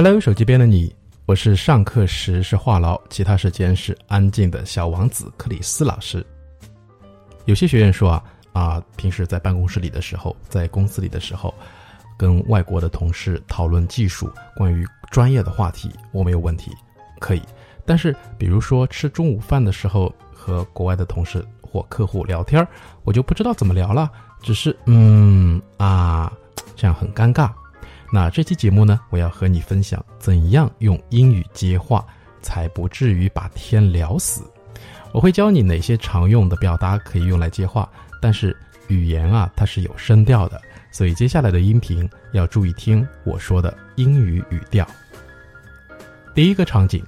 Hello，手机边的你，我是上课时是话痨，其他时间是安静的小王子克里斯老师。有些学员说啊啊，平时在办公室里的时候，在公司里的时候，跟外国的同事讨论技术、关于专业的话题，我没有问题，可以。但是，比如说吃中午饭的时候，和国外的同事或客户聊天，我就不知道怎么聊了，只是嗯啊，这样很尴尬。那这期节目呢，我要和你分享怎样用英语接话，才不至于把天聊死。我会教你哪些常用的表达可以用来接话，但是语言啊，它是有声调的，所以接下来的音频要注意听我说的英语语调。第一个场景，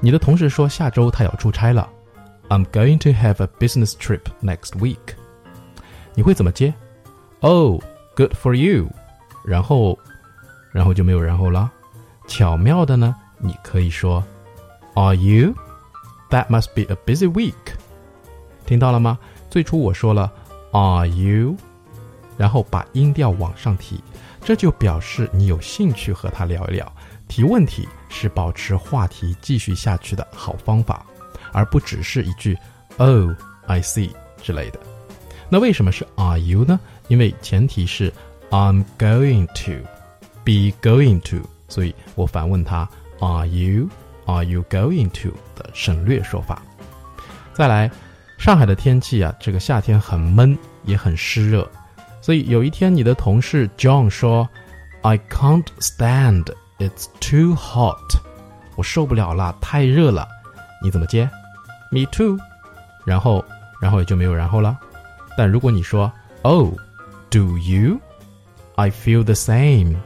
你的同事说下周他要出差了，I'm going to have a business trip next week。你会怎么接？Oh, good for you。然后。然后就没有然后了。巧妙的呢，你可以说，Are you? That must be a busy week。听到了吗？最初我说了 Are you，然后把音调往上提，这就表示你有兴趣和他聊一聊。提问题是保持话题继续下去的好方法，而不只是一句 Oh, I see 之类的。那为什么是 Are you 呢？因为前提是 I'm going to。Be going to，所以我反问他，Are you Are you going to 的省略说法。再来，上海的天气啊，这个夏天很闷，也很湿热，所以有一天你的同事 John 说，I can't stand it's too hot，我受不了了，太热了。你怎么接？Me too。然后，然后也就没有然后了。但如果你说，Oh，do you？I feel the same。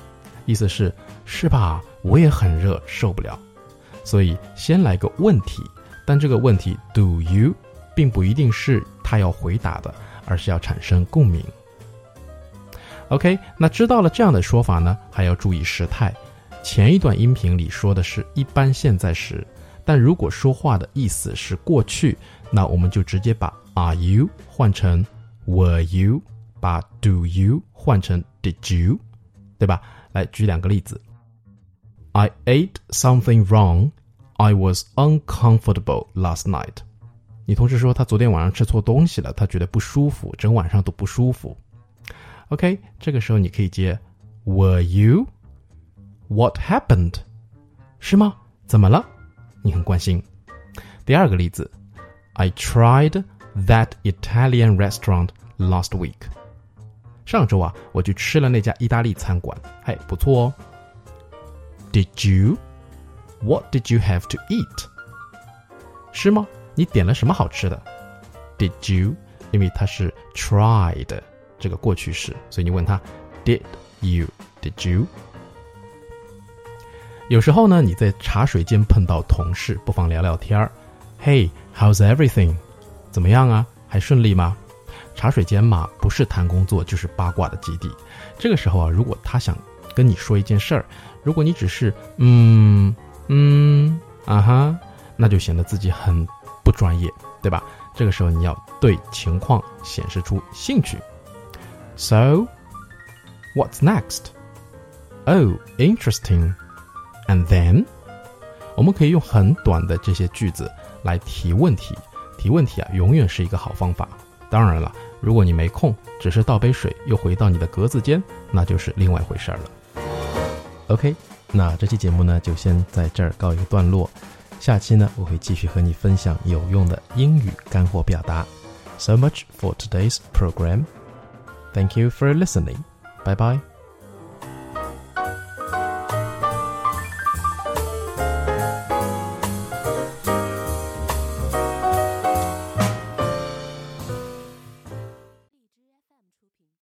意思是是吧？我也很热，受不了。所以先来个问题，但这个问题 “Do you” 并不一定是他要回答的，而是要产生共鸣。OK，那知道了这样的说法呢，还要注意时态。前一段音频里说的是一般现在时，但如果说话的意思是过去，那我们就直接把 “Are you” 换成 “Were you”，把 “Do you” 换成 “Did you”，对吧？来举两个例子。I ate something wrong. I was uncomfortable last night. 你同事说他昨天晚上吃错东西了，他觉得不舒服，整晚上都不舒服。OK，这个时候你可以接 Were you? What happened? 是吗？怎么了？你很关心。第二个例子，I tried that Italian restaurant last week. 上周啊，我去吃了那家意大利餐馆，嘿，不错哦。Did you? What did you have to eat? 是吗？你点了什么好吃的？Did you? 因为它是 tried 这个过去式，所以你问他 Did you? Did you? 有时候呢，你在茶水间碰到同事，不妨聊聊天儿。Hey, how's everything? 怎么样啊？还顺利吗？茶水间嘛，不是谈工作就是八卦的基地。这个时候啊，如果他想跟你说一件事儿，如果你只是嗯嗯啊哈，那就显得自己很不专业，对吧？这个时候你要对情况显示出兴趣。So, what's next? Oh, interesting. And then，我们可以用很短的这些句子来提问题。提问题啊，永远是一个好方法。当然了。如果你没空，只是倒杯水又回到你的格子间，那就是另外一回事儿了。OK，那这期节目呢就先在这儿告一个段落。下期呢我会继续和你分享有用的英语干货表达。So much for today's program. Thank you for listening. Bye bye.